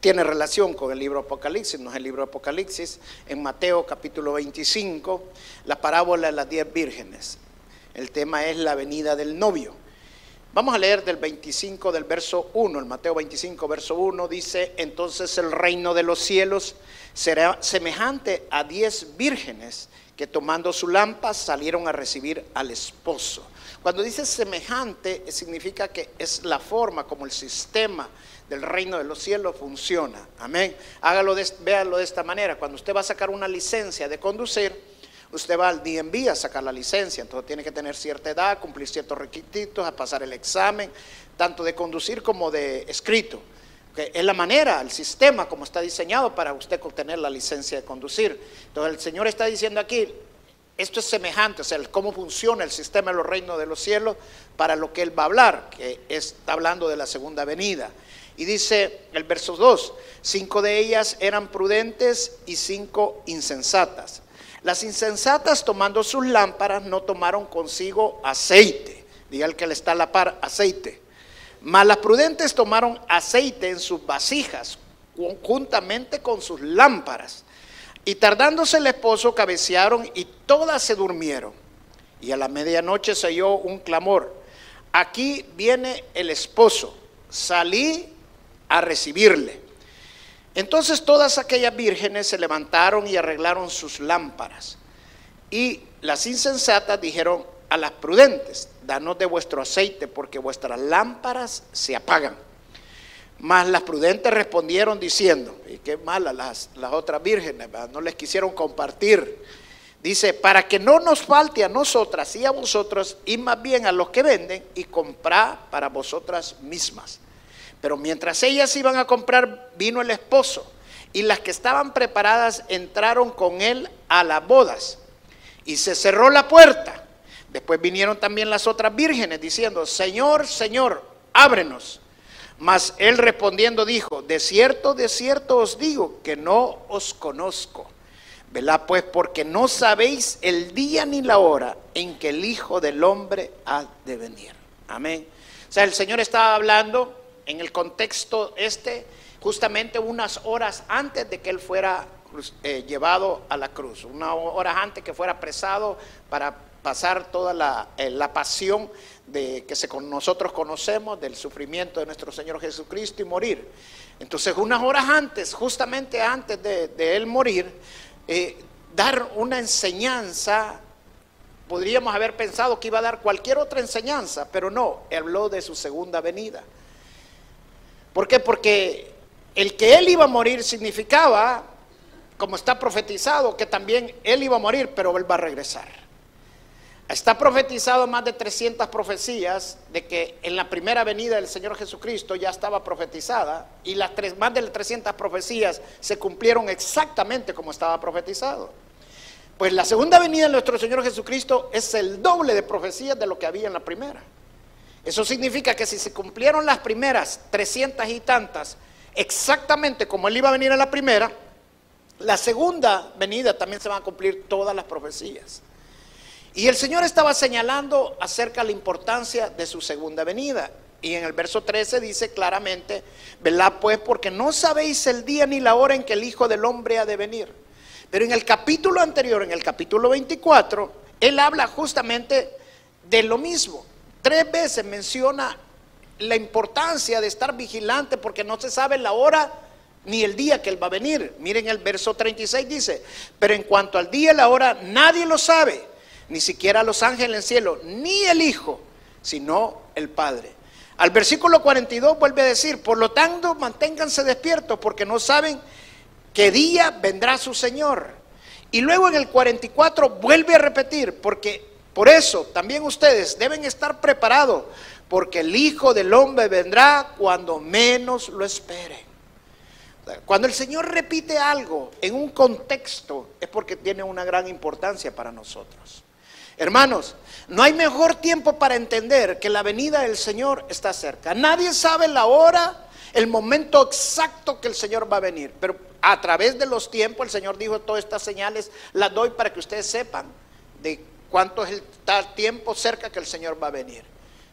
tiene relación con el libro Apocalipsis, no es el libro Apocalipsis, en Mateo capítulo 25, la parábola de las diez vírgenes. El tema es la venida del novio. Vamos a leer del 25 del verso 1, el Mateo 25 verso 1 dice, entonces el reino de los cielos será semejante a diez vírgenes que tomando su lámpara salieron a recibir al esposo. Cuando dice semejante, significa que es la forma como el sistema del reino de los cielos funciona. Amén. Hágalo de, véalo de esta manera. Cuando usted va a sacar una licencia de conducir, usted va al DMV a sacar la licencia. Entonces tiene que tener cierta edad, cumplir ciertos requisitos, a pasar el examen, tanto de conducir como de escrito. Que es la manera, el sistema como está diseñado para usted obtener la licencia de conducir. Entonces el Señor está diciendo aquí, esto es semejante, o sea, cómo funciona el sistema de los reinos de los cielos para lo que Él va a hablar, que está hablando de la segunda venida. Y dice el verso 2, cinco de ellas eran prudentes y cinco insensatas. Las insensatas tomando sus lámparas no tomaron consigo aceite. Diga el que le está a la par, aceite. Mas las prudentes tomaron aceite en sus vasijas, juntamente con sus lámparas. Y tardándose el esposo, cabecearon y todas se durmieron. Y a la medianoche se oyó un clamor. Aquí viene el esposo. Salí a recibirle. Entonces todas aquellas vírgenes se levantaron y arreglaron sus lámparas. Y las insensatas dijeron a las prudentes, danos de vuestro aceite porque vuestras lámparas se apagan. Mas las prudentes respondieron diciendo, y qué malas las, las otras vírgenes, no les quisieron compartir. Dice, para que no nos falte a nosotras y a vosotros, y más bien a los que venden, y comprar para vosotras mismas. Pero mientras ellas iban a comprar, vino el esposo. Y las que estaban preparadas entraron con él a las bodas. Y se cerró la puerta. Después vinieron también las otras vírgenes diciendo, Señor, Señor, ábrenos. Mas él respondiendo dijo, de cierto, de cierto os digo que no os conozco. ¿Verdad? Pues porque no sabéis el día ni la hora en que el Hijo del Hombre ha de venir. Amén. O sea, el Señor estaba hablando en el contexto este, justamente unas horas antes de que él fuera eh, llevado a la cruz, unas horas antes que fuera apresado para pasar toda la, eh, pasión de, que nosotros conocemos del sufrimiento de nuestro Señor Jesucristo y morir. Entonces, unas horas antes, justamente antes de, él morir, eh, dar una enseñanza, podríamos haber pensado que iba a dar cualquier otra enseñanza, pero no, habló de su segunda venida. ¿Por qué? Porque el que él iba a morir significaba, como está profetizado, que también él iba a morir, pero él va a regresar. Está profetizado más de 300 profecías de que en la primera venida del Señor Jesucristo ya estaba profetizada y las tres, más de las 300 profecías se cumplieron exactamente como estaba profetizado. Pues la segunda venida de nuestro Señor Jesucristo es el doble de profecías de lo que había en la primera. Eso significa que si se cumplieron las primeras 300 y tantas, exactamente como él iba a venir a la primera, la segunda venida también se van a cumplir todas las profecías. Y el Señor estaba señalando acerca de la importancia de su segunda venida. Y en el verso 13 dice claramente, ¿verdad? Pues porque no sabéis el día ni la hora en que el Hijo del Hombre ha de venir. Pero en el capítulo anterior, en el capítulo 24, Él habla justamente de lo mismo. Tres veces menciona la importancia de estar vigilante porque no se sabe la hora ni el día que Él va a venir. Miren el verso 36 dice, pero en cuanto al día y la hora nadie lo sabe, ni siquiera los ángeles en el cielo, ni el Hijo, sino el Padre. Al versículo 42 vuelve a decir, por lo tanto manténganse despiertos porque no saben qué día vendrá su Señor. Y luego en el 44 vuelve a repetir, porque por eso también ustedes deben estar preparados, porque el Hijo del Hombre vendrá cuando menos lo espere. Cuando el Señor repite algo en un contexto es porque tiene una gran importancia para nosotros. Hermanos, no hay mejor tiempo para entender que la venida del Señor está cerca. Nadie sabe la hora, el momento exacto que el Señor va a venir, pero a través de los tiempos el Señor dijo, todas estas señales las doy para que ustedes sepan de cuánto es el tiempo cerca que el Señor va a venir.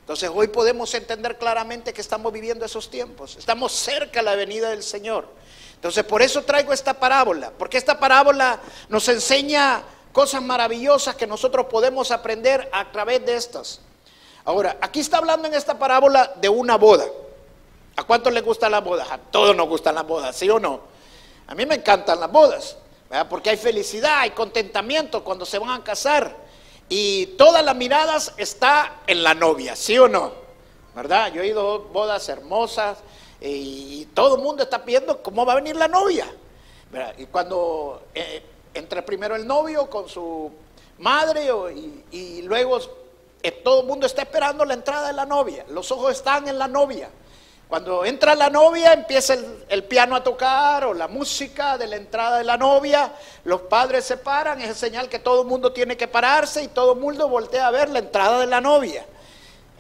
Entonces hoy podemos entender claramente que estamos viviendo esos tiempos, estamos cerca de la venida del Señor. Entonces por eso traigo esta parábola, porque esta parábola nos enseña cosas maravillosas que nosotros podemos aprender a través de estas. Ahora, aquí está hablando en esta parábola de una boda. ¿A cuántos les gustan las bodas? A todos nos gustan las bodas, ¿sí o no? A mí me encantan las bodas, porque hay felicidad, hay contentamiento cuando se van a casar. Y todas las miradas está en la novia, ¿sí o no? ¿Verdad? Yo he ido a bodas hermosas y todo el mundo está viendo cómo va a venir la novia. Y cuando eh, entra primero el novio con su madre y, luego eh, todo el mundo está esperando la entrada de la novia. Los ojos están en la novia. Cuando entra la novia, empieza el, piano a tocar o la música de la entrada de la novia. Los padres se paran, es señal que todo el mundo tiene que pararse y todo el mundo voltea a ver la entrada de la novia.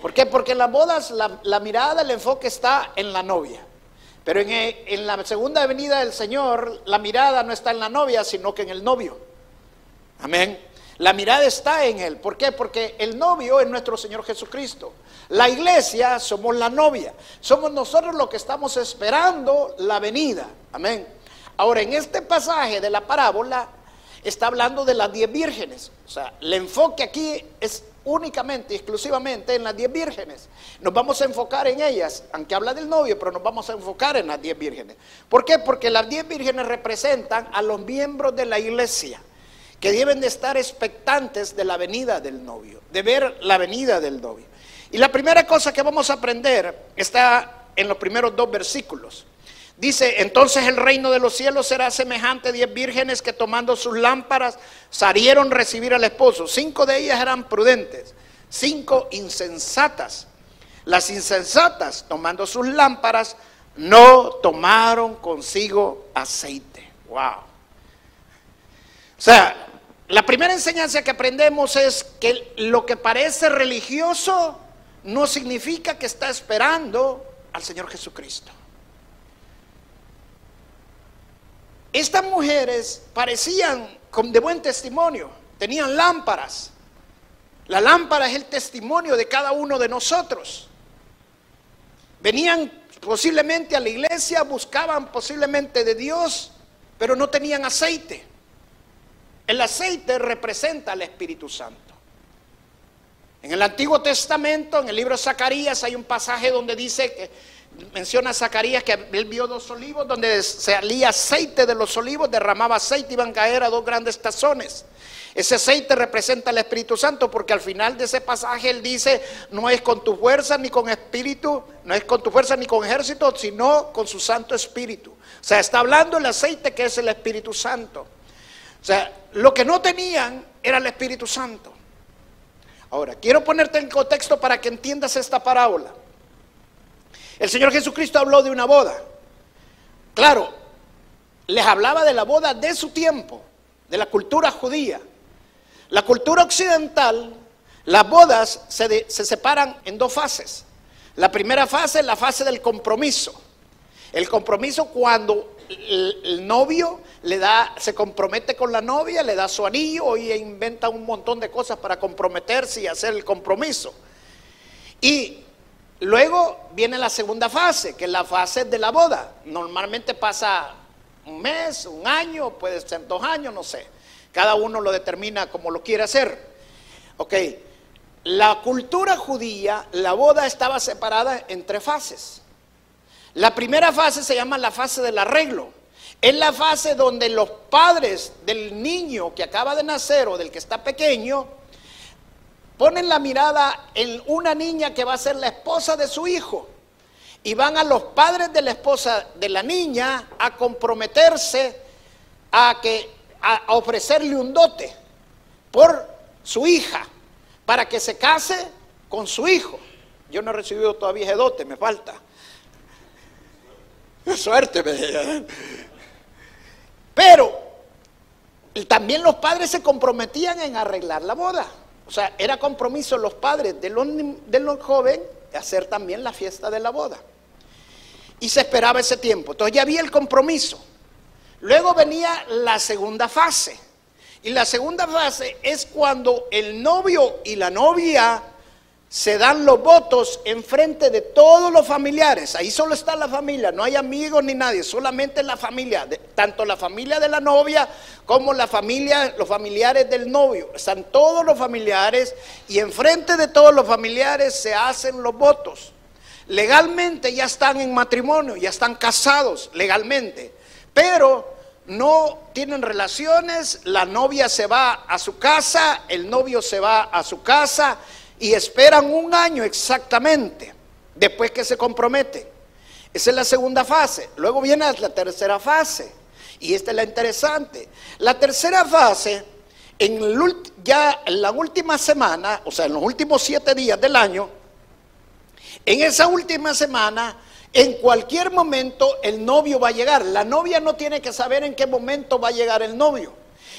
¿Por qué? Porque en las bodas la, mirada, el enfoque está en la novia. Pero en, en la segunda venida del Señor, la mirada no está en la novia, sino que en el novio. Amén. La mirada está en Él. ¿Por qué? Porque el novio es nuestro Señor Jesucristo. La iglesia somos la novia. Somos nosotros los que estamos esperando la venida. Amén. Ahora, en este pasaje de la parábola está hablando de las diez vírgenes. O sea, el enfoque aquí es únicamente, exclusivamente en las diez vírgenes. Nos vamos a enfocar en ellas, aunque habla del novio, pero nos vamos a enfocar en las diez vírgenes. ¿Por qué? Porque las diez vírgenes representan a los miembros de la iglesia que deben de estar expectantes de la venida del novio, de ver la venida del novio. Y la primera cosa que vamos a aprender está en los primeros dos versículos. Dice, entonces el reino de los cielos será semejante a diez vírgenes que tomando sus lámparas salieron a recibir al esposo. Cinco de ellas eran prudentes, cinco insensatas. Las insensatas, tomando sus lámparas, no tomaron consigo aceite. Wow. O sea, la primera enseñanza que aprendemos es que lo que parece religioso no significa que está esperando al Señor Jesucristo. Estas mujeres parecían de buen testimonio, tenían lámparas. La lámpara es el testimonio de cada uno de nosotros. Venían posiblemente a la iglesia, buscaban posiblemente de Dios, pero no tenían aceite. El aceite representa al Espíritu Santo. En el Antiguo Testamento, en el libro de Zacarías, hay un pasaje donde dice que menciona a Zacarías que él vio dos olivos donde salía aceite de los olivos, derramaba aceite y iban a caer a dos grandes tazones. Ese aceite representa al Espíritu Santo porque al final de ese pasaje él dice, no es con tu fuerza ni con espíritu, no es con tu fuerza ni con ejército, sino con su Santo Espíritu. O sea, está hablando el aceite que es el Espíritu Santo. O sea, lo que no tenían era el Espíritu Santo. Ahora, quiero ponerte en contexto para que entiendas esta parábola. El Señor Jesucristo habló de una boda. Claro, les hablaba de la boda de su tiempo, de la cultura judía. La cultura occidental, las bodas se, se separan en dos fases. La primera fase es la fase del compromiso. El compromiso cuando el, novio le da, se compromete con la novia, le da su anillo y inventa un montón de cosas para comprometerse y hacer el compromiso. Y luego viene la segunda fase, que es la fase de la boda. Normalmente pasa un mes, un año, puede ser dos años, no sé. Cada uno lo determina como lo quiere hacer. Ok, la cultura judía, la boda estaba separada en tres fases. La primera fase se llama la fase del arreglo. Es la fase donde los padres del niño que acaba de nacer o del que está pequeño ponen la mirada en una niña que va a ser la esposa de su hijo y van a los padres de la esposa de la niña a comprometerse a que a ofrecerle un dote por su hija para que se case con su hijo. Yo no he recibido todavía ese dote, me falta. Suerte, Pero también los padres se comprometían en arreglar la boda. O sea, era compromiso los padres de los, de los jóvenes hacer también la fiesta de la boda. Y se esperaba ese tiempo. Entonces ya había el compromiso. Luego venía la segunda fase. Y la segunda fase es cuando el novio y la novia se dan los votos en frente de todos los familiares. Ahí solo está la familia, no hay amigos ni nadie, solamente la familia, tanto la familia de la novia como la familia, los familiares del novio. Están todos los familiares y en frente de todos los familiares se hacen los votos. Legalmente ya están en matrimonio, ya están casados legalmente, pero no tienen relaciones, la novia se va a su casa, el novio se va a su casa y esperan un año exactamente después que se compromete. Esa es la segunda fase. Luego viene la tercera fase. Y esta es la interesante. La tercera fase, en ya en la última semana, o sea, en los últimos siete días del año, en esa última semana, en cualquier momento el novio va a llegar. La novia no tiene que saber en qué momento va a llegar el novio.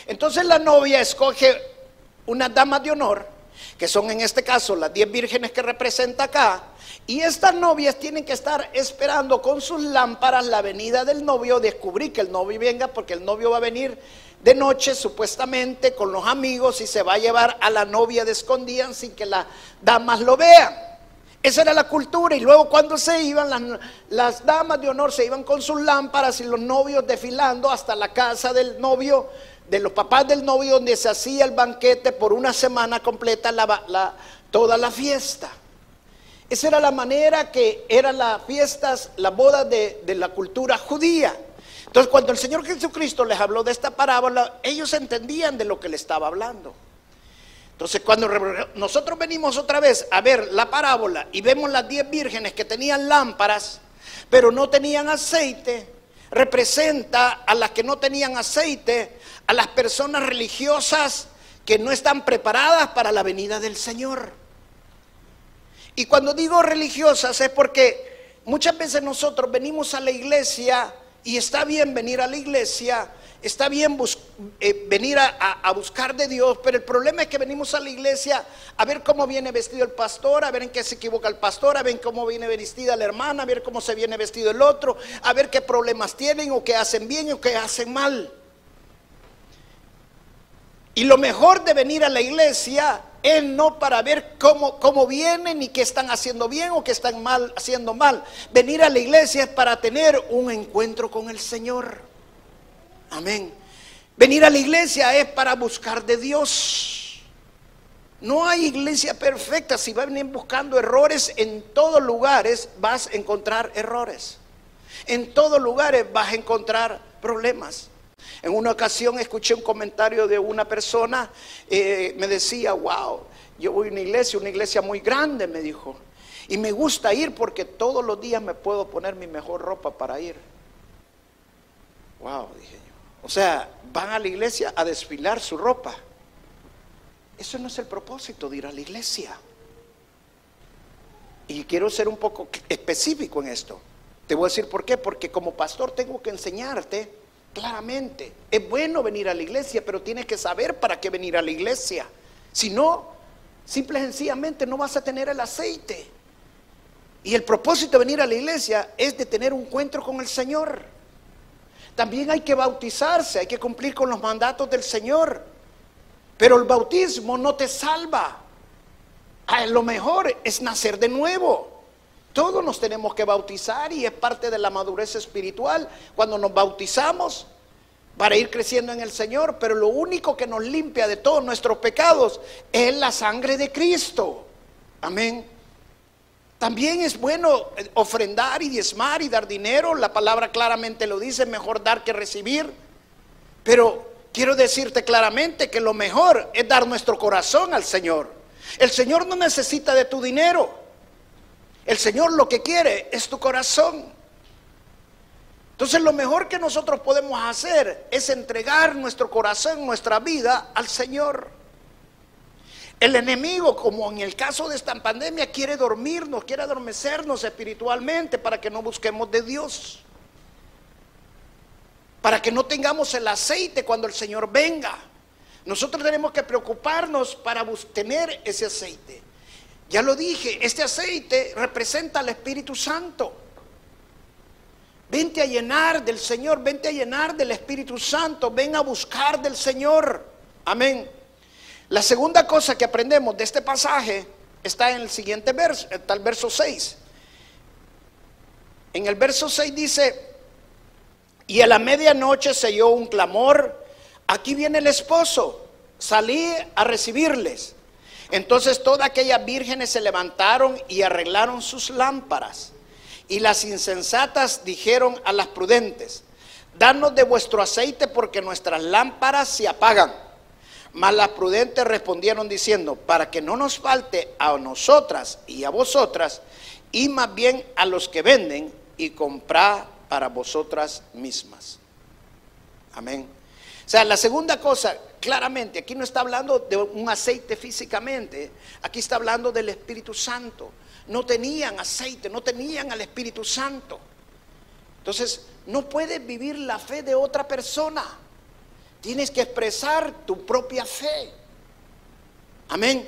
Entonces la novia escoge una dama de honor que son en este caso las diez vírgenes que representa acá, y estas novias tienen que estar esperando con sus lámparas la venida del novio, descubrir que el novio venga, porque el novio va a venir de noche supuestamente con los amigos y se va a llevar a la novia de escondida sin que las damas lo vean. Esa era la cultura y luego cuando se iban, las, las, damas de honor se iban con sus lámparas y los novios desfilando hasta la casa del novio de los papás del novio donde se hacía el banquete por una semana completa la, toda la fiesta. Esa era la manera que eran las fiestas, la boda de, de la cultura judía. Entonces cuando el Señor Jesucristo les habló de esta parábola, ellos entendían de lo que le estaba hablando. Entonces cuando nosotros venimos otra vez a ver la parábola y vemos las diez vírgenes que tenían lámparas, pero no tenían aceite, representa a las que no tenían aceite, a las personas religiosas que no están preparadas para la venida del Señor. Y cuando digo religiosas es porque muchas veces nosotros venimos a la iglesia y está bien venir a la iglesia, está bien eh, venir a, buscar de Dios, pero el problema es que venimos a la iglesia a ver cómo viene vestido el pastor, a ver en qué se equivoca el pastor, a ver cómo viene vestida la hermana, a ver cómo se viene vestido el otro, a ver qué problemas tienen o qué hacen bien o qué hacen mal. Y lo mejor de venir a la iglesia es no para ver cómo, cómo vienen y qué están haciendo bien o qué están mal, haciendo mal. Venir a la iglesia es para tener un encuentro con el Señor. Amén. Venir a la iglesia es para buscar de Dios. No hay iglesia perfecta. Si vas buscando errores en todos lugares, vas a encontrar errores. En todos lugares vas a encontrar problemas. En una ocasión escuché un comentario de una persona, eh, me decía, wow, yo voy a una iglesia, una iglesia muy grande, me dijo, y me gusta ir porque todos los días me puedo poner mi mejor ropa para ir. Wow, dije yo. O sea, van a la iglesia a desfilar su ropa. Eso no es el propósito de ir a la iglesia. Y quiero ser un poco específico en esto. Te voy a decir por qué. Porque como pastor tengo que enseñarte claramente. Es bueno venir a la iglesia, pero tienes que saber para qué venir a la iglesia. Si no, simple y sencillamente no vas a tener el aceite. Y el propósito de venir a la iglesia es de tener un encuentro con el Señor. También hay que bautizarse, hay que cumplir con los mandatos del Señor. Pero el bautismo no te salva. A lo mejor es nacer de nuevo. Todos nos tenemos que bautizar y es parte de la madurez espiritual cuando nos bautizamos para ir creciendo en el Señor, pero lo único que nos limpia de todos nuestros pecados es la sangre de Cristo. Amén. También es bueno eh, ofrendar y diezmar y dar dinero, la palabra claramente lo dice, mejor dar que recibir, pero quiero decirte claramente que lo mejor es dar nuestro corazón al Señor. El Señor no necesita de tu dinero. El Señor lo que quiere es tu corazón. Entonces lo mejor que nosotros podemos hacer es entregar nuestro corazón, nuestra vida al Señor. El enemigo, como en el caso de esta pandemia, quiere dormirnos, quiere adormecernos espiritualmente para que no busquemos de Dios. para que no tengamos el aceite cuando el Señor venga. Nosotros tenemos que preocuparnos para tener ese aceite. Ya lo dije, este aceite representa al Espíritu Santo. Vente a llenar del Señor, vente a llenar del Espíritu Santo, ven a buscar del Señor. Amén. La segunda cosa que aprendemos de este pasaje está en el siguiente verso, está el verso 6. En el verso 6 dice, y a la medianoche se oyó un clamor, aquí viene el esposo, salí a recibirles. Entonces todas aquellas vírgenes se levantaron y arreglaron sus lámparas. Y las insensatas dijeron a las prudentes, danos de vuestro aceite porque nuestras lámparas se apagan. Mas las prudentes respondieron diciendo, para que no nos falte a nosotras y a vosotras, y más bien a los que venden, y comprar para vosotras mismas. Amén. O sea, la segunda cosa, claramente, aquí no está hablando de un aceite físicamente, aquí está hablando del Espíritu Santo. No tenían aceite, no tenían al Espíritu Santo. Entonces, no puedes vivir la fe de otra persona. Tienes que expresar tu propia fe. Amén.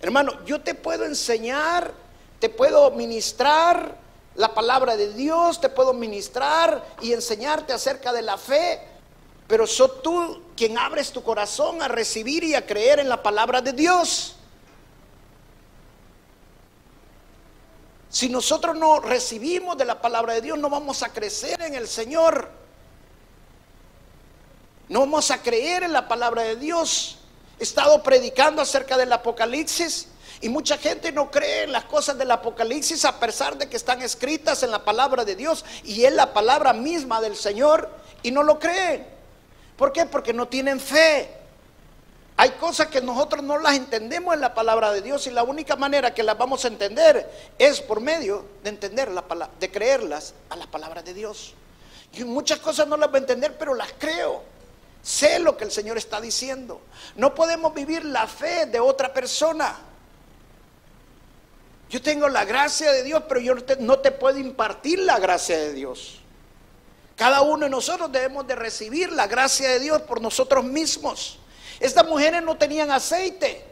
Hermano, yo te puedo enseñar, te puedo ministrar, la palabra de Dios, te puedo ministrar y enseñarte acerca de la fe, pero sos tú quien abres tu corazón a recibir y a creer en la palabra de Dios. Si nosotros no recibimos de la palabra de Dios, no vamos a crecer en el Señor. No vamos a creer en la palabra de Dios. He estado predicando acerca del Apocalipsis y mucha gente no cree en las cosas del Apocalipsis a pesar de que están escritas en la palabra de Dios y es la palabra misma del Señor y no lo creen. ¿Por qué? Porque no tienen fe. Hay cosas que nosotros no las entendemos en la palabra de Dios y la única manera que las vamos a entender es por medio de entender la de creerlas a las palabras de Dios. Y muchas cosas no las voy a entender, pero las creo. Sé lo que el Señor está diciendo. No podemos vivir la fe de otra persona. Yo tengo la gracia de Dios, pero yo no te, puedo impartir la gracia de Dios. Cada uno de nosotros debemos de recibir la gracia de Dios por nosotros mismos. Estas mujeres no tenían aceite.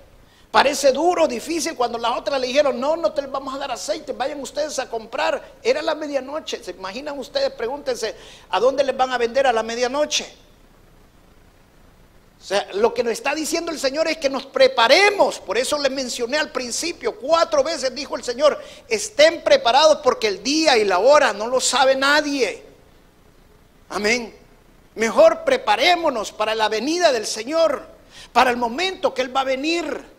Parece duro, difícil cuando las otras le dijeron, no, no te vamos a dar aceite, vayan ustedes a comprar. Era la medianoche, ¿se imaginan ustedes? Pregúntense, ¿a dónde les van a vender a la medianoche? O sea, lo que nos está diciendo el Señor es que nos preparemos. Por eso les mencioné al principio, cuatro veces dijo el Señor, estén preparados porque el día y la hora no lo sabe nadie. Amén. Mejor preparémonos para la venida del Señor, para el momento que Él va a venir.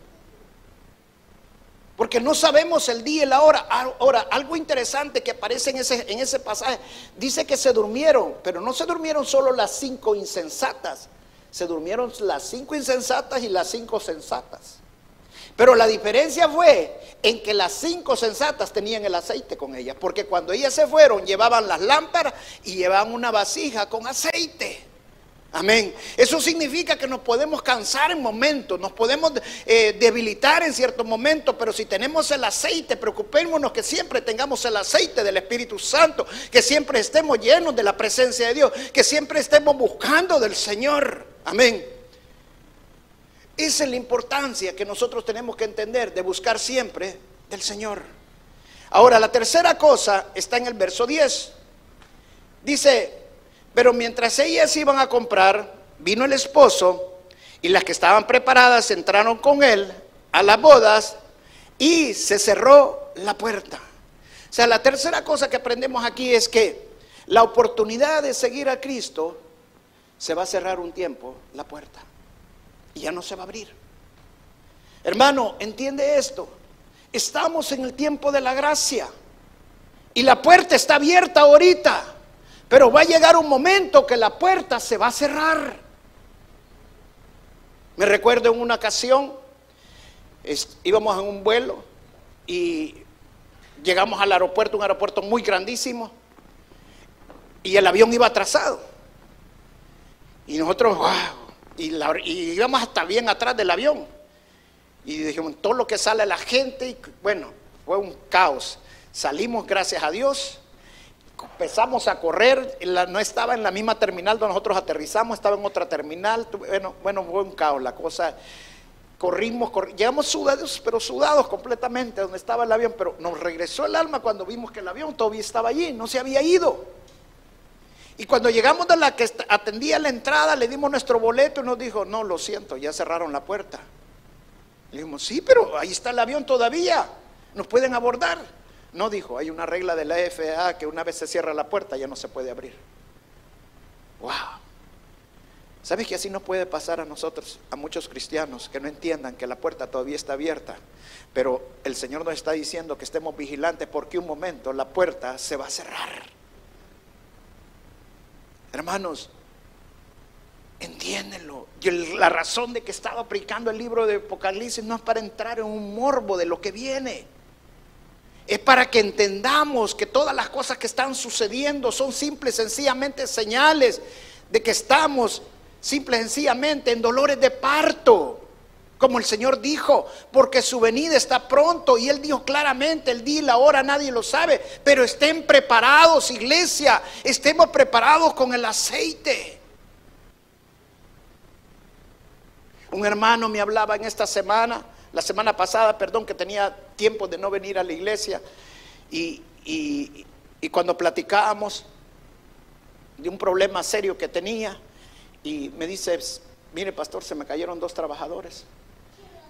Porque no sabemos el día y la hora. Ahora, algo interesante que aparece en ese, en ese pasaje, dice que se durmieron, pero no se durmieron solo las cinco insensatas, se durmieron las cinco insensatas y las cinco sensatas. Pero la diferencia fue en que las cinco sensatas tenían el aceite con ellas, porque cuando ellas se fueron llevaban las lámparas y llevaban una vasija con aceite. Amén. Eso significa que nos podemos cansar en momentos, nos podemos eh, debilitar en ciertos momentos, pero si tenemos el aceite, preocupémonos que siempre tengamos el aceite del Espíritu Santo, que siempre estemos llenos de la presencia de Dios, que siempre estemos buscando del Señor. Amén. Esa es la importancia que nosotros tenemos que entender de buscar siempre del Señor. Ahora, la tercera cosa está en el verso 10. Dice, pero mientras ellas iban a comprar, vino el esposo y las que estaban preparadas entraron con él a las bodas y se cerró la puerta. O sea, la tercera cosa que aprendemos aquí es que la oportunidad de seguir a Cristo se va a cerrar un tiempo la puerta y ya no se va a abrir. Hermano, entiende esto. Estamos en el tiempo de la gracia y la puerta está abierta ahorita, pero va a llegar un momento que la puerta se va a cerrar. Me recuerdo en una ocasión, íbamos en un vuelo y llegamos al aeropuerto, un aeropuerto muy grandísimo, y el avión iba atrasado. Y nosotros, wow, y, íbamos hasta bien atrás del avión. Y dijimos, todo lo que sale la gente, y bueno, fue un caos. Salimos, gracias a Dios, empezamos a correr, no estaba en la misma terminal donde nosotros aterrizamos, estaba en otra terminal, bueno, bueno, fue un caos la cosa. Corrimos, llegamos sudados, pero sudados completamente donde estaba el avión, pero nos regresó el alma cuando vimos que el avión todavía estaba allí, no se había ido. Y cuando llegamos de la que atendía la entrada, le dimos nuestro boleto y nos dijo, no, lo siento, ya cerraron la puerta. Le dijimos, sí, pero ahí está el avión todavía, nos pueden abordar. No dijo, hay una regla de la FAA que una vez se cierra la puerta ya no se puede abrir. Wow. ¿Sabes que así no puede pasar a nosotros, a muchos cristianos que no entiendan que la puerta todavía está abierta? Pero el Señor nos está diciendo que estemos vigilantes porque un momento la puerta se va a cerrar. Hermanos, entiéndenlo. Y la razón de que estaba aplicando el libro de Apocalipsis no es para entrar en un morbo de lo que viene. Es para que entendamos que todas las cosas que están sucediendo son simples, sencillamente señales de que estamos simple sencillamente en dolores de parto. Como el Señor dijo, porque su venida está pronto. Y Él dijo claramente, el día y la hora nadie lo sabe. Pero estén preparados, iglesia. Estemos preparados con el aceite. Un hermano me hablaba en esta semana la semana pasada, perdón, que tenía tiempo de no venir a la iglesia y, cuando platicábamos de un problema serio que tenía y me dice, mire pastor, se me cayeron dos trabajadores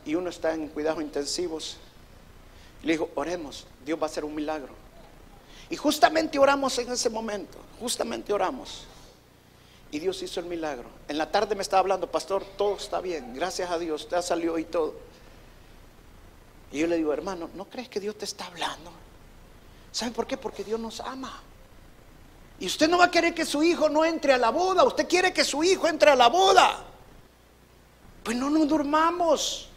y uno está en cuidados intensivos. le digo, oremos, Dios va a hacer un milagro. Y justamente oramos en ese momento, justamente oramos. Y Dios hizo el milagro. En la tarde me estaba hablando, pastor, todo está bien, gracias a Dios, ha salió y todo. Y yo le digo, hermano, ¿no crees que Dios te está hablando? ¿Saben por qué? Porque Dios nos ama. Y usted no va a querer que su hijo no entre a la boda, usted quiere que su hijo entre a la boda. Pues no nos durmamos,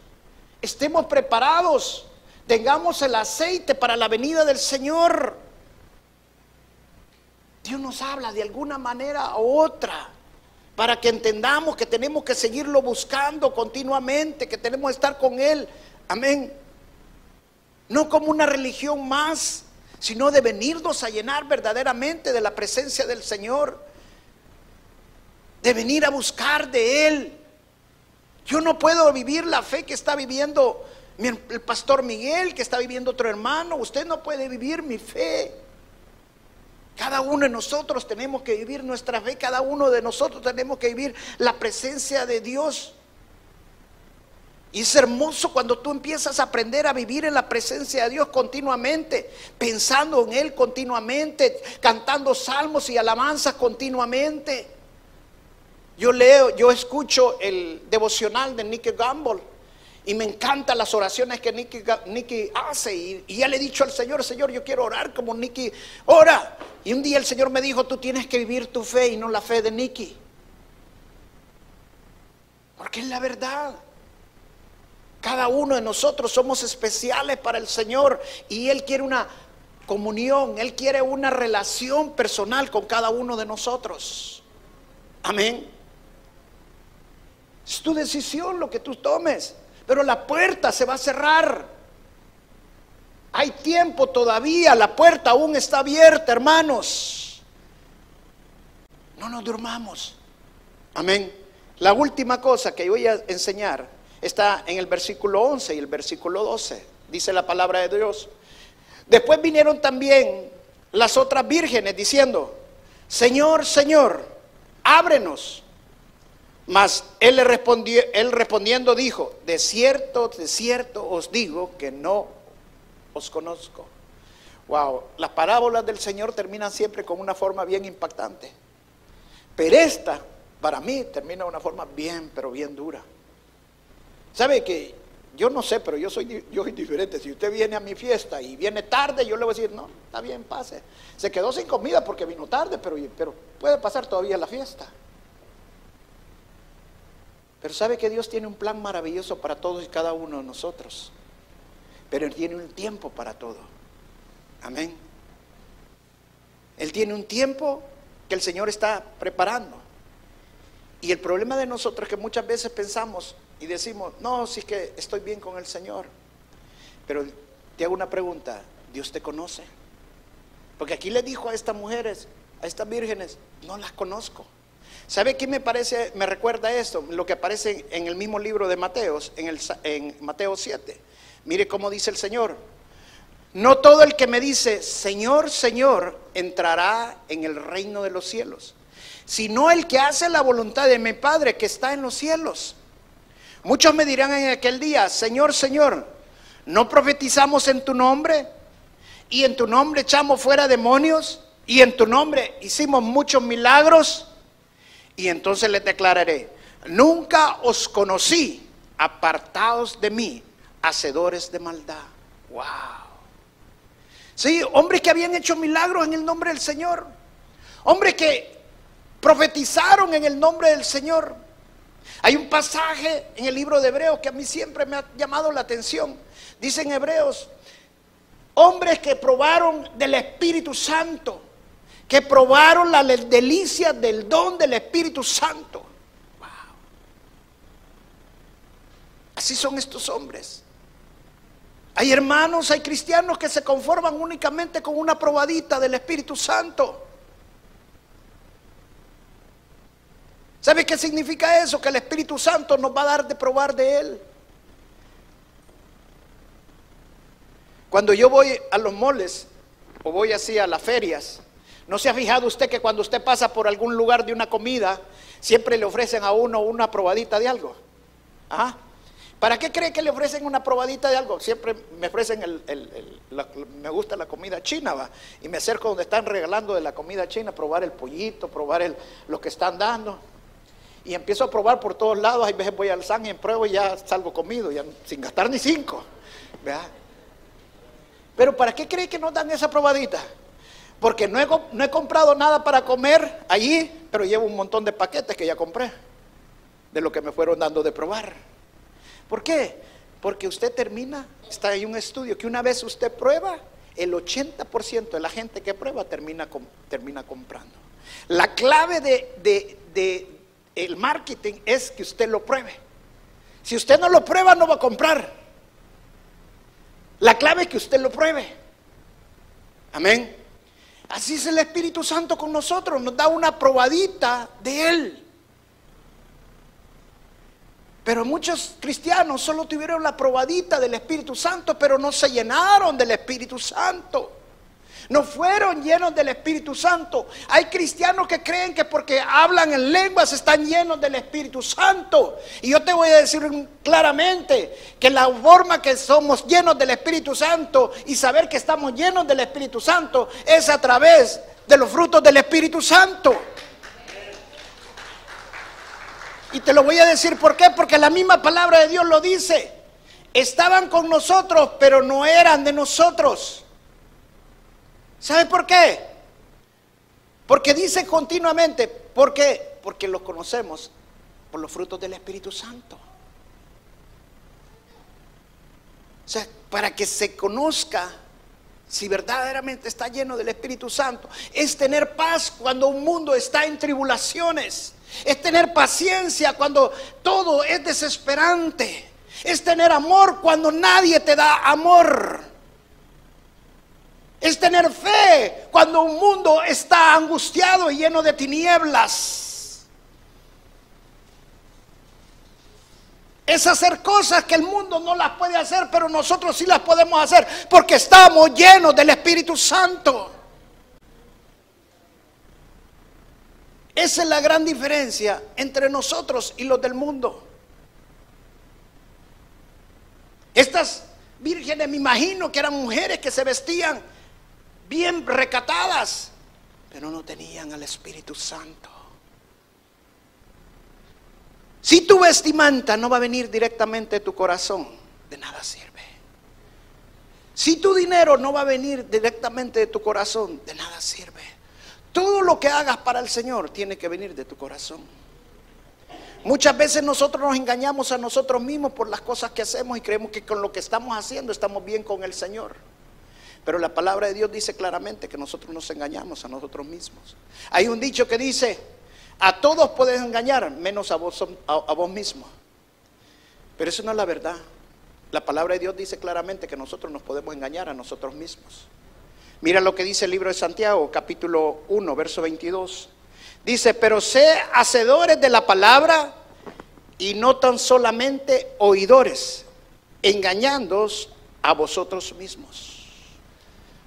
estemos preparados, tengamos el aceite para la venida del Señor. Dios nos habla de alguna manera u otra para que entendamos que tenemos que seguirlo buscando continuamente, que tenemos que estar con Él. Amén no como una religión más, sino de venirnos a llenar verdaderamente de la presencia del Señor, de venir a buscar de Él. Yo no puedo vivir la fe que está viviendo el pastor Miguel, que está viviendo otro hermano. Usted no puede vivir mi fe. Cada uno de nosotros tenemos que vivir nuestra fe, cada uno de nosotros tenemos que vivir la presencia de Dios. Y es hermoso cuando tú empiezas a aprender a vivir en la presencia de Dios continuamente, pensando en Él continuamente, cantando salmos y alabanzas continuamente. Yo leo, yo escucho el devocional de Nicky Gamble y me encantan las oraciones que Nicky, hace. Y, y, ya le he dicho al Señor, Señor, yo quiero orar como Nicky ora. Y un día el Señor me dijo, tú tienes que vivir tu fe y no la fe de Nicky. Porque es la verdad. Cada uno de nosotros somos especiales para el Señor y Él quiere una comunión, Él quiere una relación personal con cada uno de nosotros. Amén. Es tu decisión lo que tú tomes, pero la puerta se va a cerrar. Hay tiempo todavía, la puerta aún está abierta, hermanos. No nos durmamos. Amén. La última cosa que voy a enseñar está en el versículo 11 y el versículo 12. Dice la palabra de Dios. Después vinieron también las otras vírgenes diciendo, Señor, Señor, ábrenos. Mas él le respondió, él respondiendo dijo, de cierto, de cierto os digo que no os conozco. Wow, las parábolas del Señor terminan siempre con una forma bien impactante. Pero esta, para mí, termina de una forma bien, pero bien dura. ¿Sabe que yo no sé, pero yo soy, yo soy diferente. Si usted viene a mi fiesta y viene tarde, yo le voy a decir, no, está bien, pase. Se quedó sin comida porque vino tarde, pero, pero puede pasar todavía la fiesta. Pero sabe que Dios tiene un plan maravilloso para todos y cada uno de nosotros. Pero Él tiene un tiempo para todo. Amén. Él tiene un tiempo que el Señor está preparando. Y el problema de nosotros es que muchas veces pensamos, y decimos, no, sí que estoy bien con el Señor. Pero te hago una pregunta, ¿Dios te conoce? Porque aquí le dijo a estas mujeres, a estas vírgenes, no las conozco. ¿Sabe qué me parece, me recuerda esto? Lo que aparece en el mismo libro de Mateos, en, el, en Mateo 7. Mire cómo dice el Señor. No todo el que me dice, Señor, Señor, entrará en el reino de los cielos, sino el que hace la voluntad de mi Padre que está en los cielos. Muchos me dirán en aquel día, Señor, Señor, ¿no profetizamos en tu nombre? ¿Y en tu nombre echamos fuera demonios? ¿Y en tu nombre hicimos muchos milagros? Y entonces les declararé, nunca os conocí, apartados de mí, hacedores de maldad. Wow. Sí, hombres que habían hecho milagros en el nombre del Señor. Hombres que profetizaron en el nombre del Señor. Hay un pasaje en el libro de Hebreos que a mí siempre me ha llamado la atención. Dicen Hebreos, hombres que probaron del Espíritu Santo que probaron la delicia del don del Espíritu Santo. Wow. Así son estos hombres. Hay hermanos, hay cristianos que se conforman únicamente con una probadita del Espíritu Santo. ¿Sabe qué significa eso? Que el Espíritu Santo nos va a dar de probar de Él. Cuando yo voy a los moles o voy así a las ferias, ¿No se ha fijado usted que cuando usted pasa por algún lugar de una comida, siempre le ofrecen a uno una probadita de algo? ¿Ah? ¿Para qué cree que le ofrecen una probadita de algo? Siempre me ofrecen el, me gusta la comida china, va. Y me acerco donde están regalando de la comida china, probar el pollito, probar el, lo que están dando. Y empiezo a probar por todos lados. Hay veces voy al San y pruebo y ya salgo comido, ya sin gastar ni cinco. Pero ¿para qué cree que nos dan esa probadita? Porque no he, comprado nada para comer allí, pero llevo un montón de paquetes que ya compré, de lo que me fueron dando de probar. ¿Por qué? Porque usted termina, está ahí un estudio, que una vez usted prueba, el 80% de la gente que prueba termina, termina comprando. La clave de, de el marketing es que usted lo pruebe. Si usted no lo prueba, no va a comprar. La clave es que usted lo pruebe. Amén. Así es el Espíritu Santo con nosotros, nos da una probadita de Él. Pero muchos cristianos solo tuvieron la probadita del Espíritu Santo, pero no se llenaron del Espíritu Santo no fueron llenos del Espíritu Santo. Hay cristianos que creen que porque hablan en lenguas están llenos del Espíritu Santo. Y yo te voy a decir claramente que la forma que somos llenos del Espíritu Santo y saber que estamos llenos del Espíritu Santo es a través de los frutos del Espíritu Santo. Y te lo voy a decir por qué, porque la misma palabra de Dios lo dice. Estaban con nosotros, pero no eran de nosotros. ¿Sabe por qué? Porque dice continuamente, ¿por qué? Porque los conocemos por los frutos del Espíritu Santo. O sea, para que se conozca si verdaderamente está lleno del Espíritu Santo, es tener paz cuando un mundo está en tribulaciones, es tener paciencia cuando todo es desesperante, es tener amor cuando nadie te da amor. Es tener fe cuando un mundo está angustiado y lleno de tinieblas. Es hacer cosas que el mundo no las puede hacer, pero nosotros sí las podemos hacer porque estamos llenos del Espíritu Santo. Esa es la gran diferencia entre nosotros y los del mundo. Estas vírgenes me imagino que eran mujeres que se vestían bien recatadas, pero no tenían al Espíritu Santo. Si tu vestimenta no va a venir directamente de tu corazón, de nada sirve. Si tu dinero no va a venir directamente de tu corazón, de nada sirve. Todo lo que hagas para el Señor tiene que venir de tu corazón. Muchas veces nosotros nos engañamos a nosotros mismos por las cosas que hacemos y creemos que con lo que estamos haciendo estamos bien con el Señor. Pero la palabra de Dios dice claramente que nosotros nos engañamos a nosotros mismos. Hay un dicho que dice, a todos puedes engañar, menos a vos, a, vos mismo. Pero eso no es la verdad. La palabra de Dios dice claramente que nosotros nos podemos engañar a nosotros mismos. Mira lo que dice el libro de Santiago, capítulo 1, verso 22. Dice, pero sé hacedores de la palabra y no tan solamente oidores, engañándoos a vosotros mismos.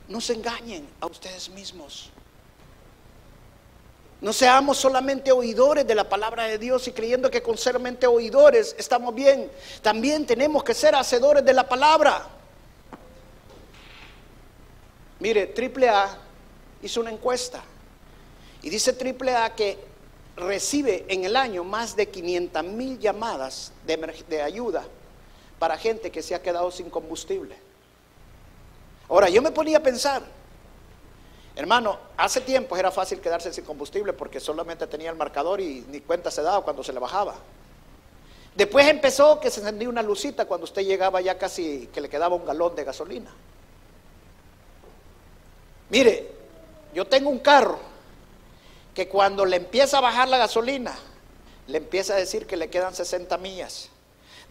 No se engañen a ustedes mismos. No seamos solamente oidores de la palabra de Dios y creyendo que con ser mente oidores estamos bien. También tenemos que ser hacedores de la palabra. Mire, Triple A hizo una encuesta y dice Triple A que recibe en el año más de 500 mil llamadas de, ayuda para gente que se ha quedado sin combustible. Ahora, yo me ponía a pensar, hermano, hace tiempo era fácil quedarse sin combustible porque solamente tenía el marcador y ni cuenta se daba cuando se le bajaba. Después empezó que se encendía una lucita cuando usted llegaba ya casi que le quedaba un galón de gasolina. Mire, yo tengo un carro que cuando le empieza a bajar la gasolina, le empieza a decir que le quedan 60 millas.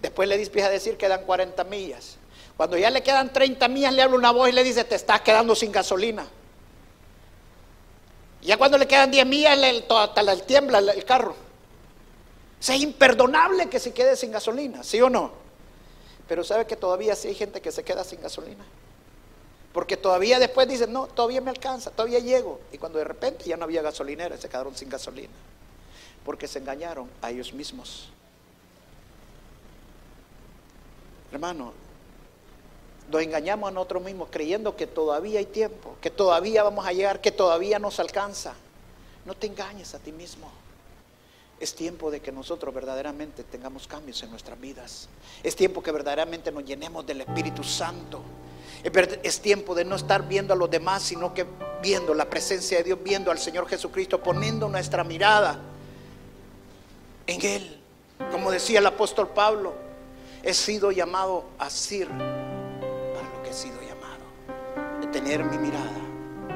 Después le empieza a decir que quedan 40 millas. Cuando ya le quedan 30 millas, le habla una voz y le dice, te estás quedando sin gasolina. Y ya cuando le quedan 10 millas, le, hasta le tiembla el carro. es imperdonable que se quede sin gasolina, ¿sí o no? Pero sabe que todavía sí hay gente que se queda sin gasolina. Porque todavía después dicen, no, todavía me alcanza, todavía llego. Y cuando de repente ya no había gasolinera, se quedaron sin gasolina. Porque se engañaron a ellos mismos. Hermano, nos engañamos a nosotros mismos creyendo que todavía hay tiempo, que todavía vamos a llegar, que todavía nos alcanza. No te engañes a ti mismo. Es tiempo de que nosotros verdaderamente tengamos cambios en nuestras vidas. Es tiempo que verdaderamente nos llenemos del Espíritu Santo. Es tiempo de no estar viendo a los demás, sino que viendo la presencia de Dios, viendo al Señor Jesucristo, poniendo nuestra mirada en Él. Como decía el apóstol Pablo, he sido llamado a que he sido llamado, de tener mi mirada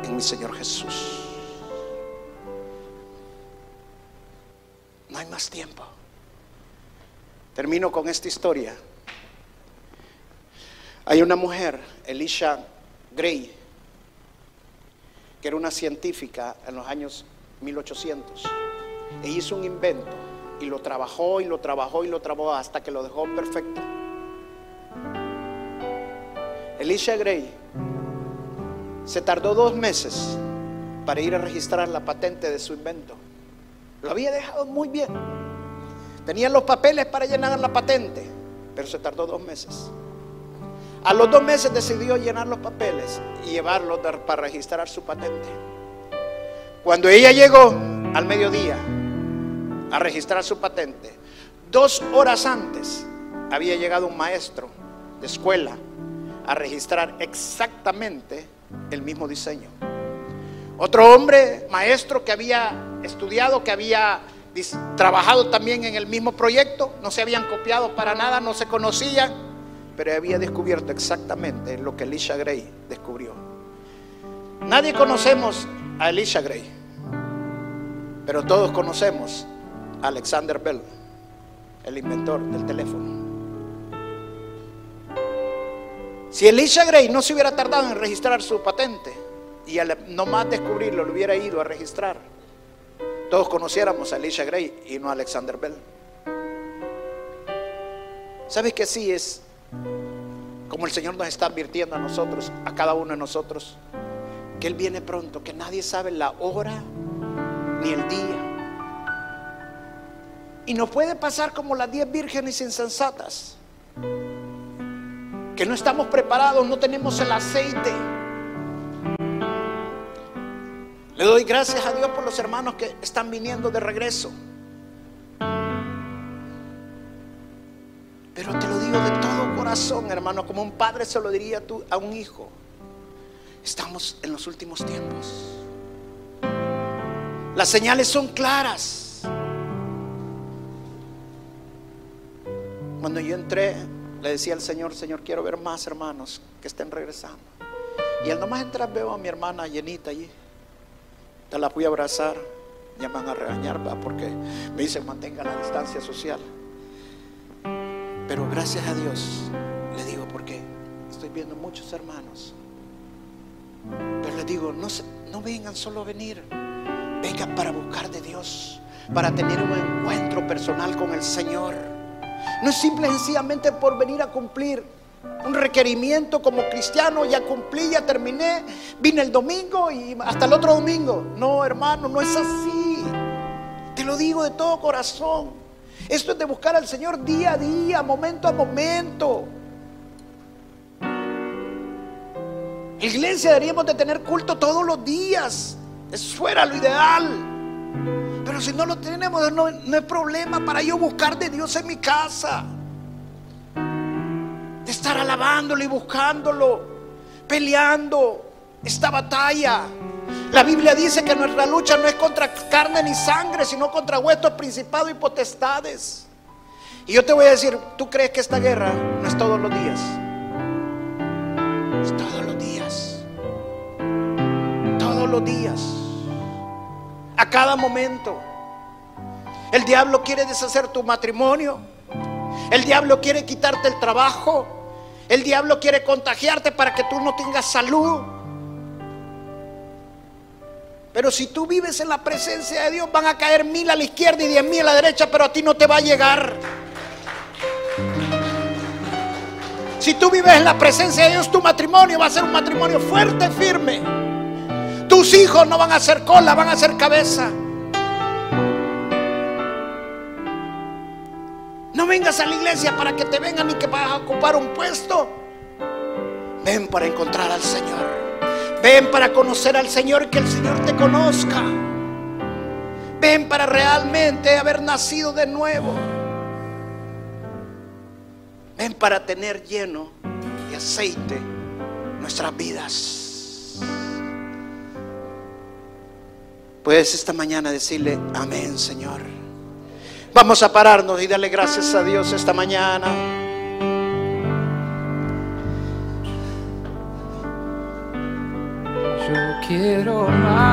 en mi Señor Jesús. No hay más tiempo. Termino con esta historia. Hay una mujer, Elisha Gray, que era una científica en los años 1800. Ella hizo un invento y lo trabajó y lo trabajó y lo trabajó hasta que lo dejó perfecto. Elisha Gray se tardó dos meses para ir a registrar la patente de su invento. Lo había dejado muy bien. Tenía los papeles para llenar la patente, pero se tardó dos meses. A los dos meses decidió llenar los papeles y llevarlos para registrar su patente. Cuando ella llegó al mediodía a registrar su patente, dos horas antes había llegado un maestro de escuela a registrar exactamente el mismo diseño. Otro hombre, maestro, que había estudiado, que había trabajado también en el mismo proyecto, no se habían copiado para nada, no se conocían pero había descubierto exactamente lo que Elisha Gray descubrió. Nadie conocemos a Elisha Gray, pero todos conocemos a Alexander Bell, el inventor del teléfono. Si Elisha Gray no se hubiera tardado en registrar su patente y al nomás descubrirlo lo hubiera ido a registrar, todos conociéramos a Elisha Gray y no a Alexander Bell. ¿Sabes que sí es como el Señor nos está advirtiendo a nosotros, a cada uno de nosotros, que Él viene pronto, que nadie sabe la hora ni el día. Y nos puede pasar como las diez vírgenes insensatas, que no estamos preparados, no tenemos el aceite. Le doy gracias a Dios por los hermanos que están viniendo de regreso. Pero te lo digo de todo corazón, hermano, como un padre se lo diría tú a un hijo. Estamos en los últimos tiempos. Las señales son claras. Cuando yo entré, le decía al Señor, Señor, quiero ver más hermanos que estén regresando. Y al nomás entrar veo a mi hermana llenita allí. Te la fui a abrazar. Ya van a regañar, porque me dicen mantenga la distancia social. Pero gracias a Dios, le digo porque estoy viendo muchos hermanos Pero les digo, no, no vengan solo a venir, vengan para buscar de Dios, para tener un encuentro personal con el Señor. No es simple sencillamente por venir a cumplir un requerimiento como cristiano, ya cumplí, ya terminé, vine el domingo y hasta el otro domingo. No, hermano, no es así. Te lo digo de todo corazón. Esto es de buscar al Señor día a día, momento a momento. Iglesia deberíamos de tener culto todos los días. Eso fuera lo ideal. Pero si no lo tenemos, no, no es problema para yo buscar de Dios en mi casa de estar alabándolo y buscándolo, peleando esta batalla. La Biblia dice que nuestra lucha no es contra carne ni sangre, sino contra vuestros principados y potestades. Y yo te voy a decir, ¿tú crees que esta guerra no es todos los días? Es todos los días. Todos los días. A cada momento. El diablo quiere deshacer tu matrimonio. El diablo quiere quitarte el trabajo. El diablo quiere contagiarte para que tú no tengas salud. Pero si tú vives en la presencia de Dios, van a caer mil a la izquierda y diez mil a la derecha, pero a ti no te va a llegar. Si tú vives en la presencia de Dios, tu matrimonio va a ser un matrimonio fuerte, firme. Tus hijos no van a ser cola, van a ser cabeza. No vengas a la iglesia para que te vengan y que vas a ocupar un puesto. Ven para encontrar al Señor. Ven para conocer al Señor y que el Señor te conozca. Ven para realmente haber nacido de nuevo. Ven para tener lleno de aceite nuestras vidas. Puedes esta mañana decirle, amén Señor. Vamos a pararnos y darle gracias a Dios esta mañana. Yo quiero más.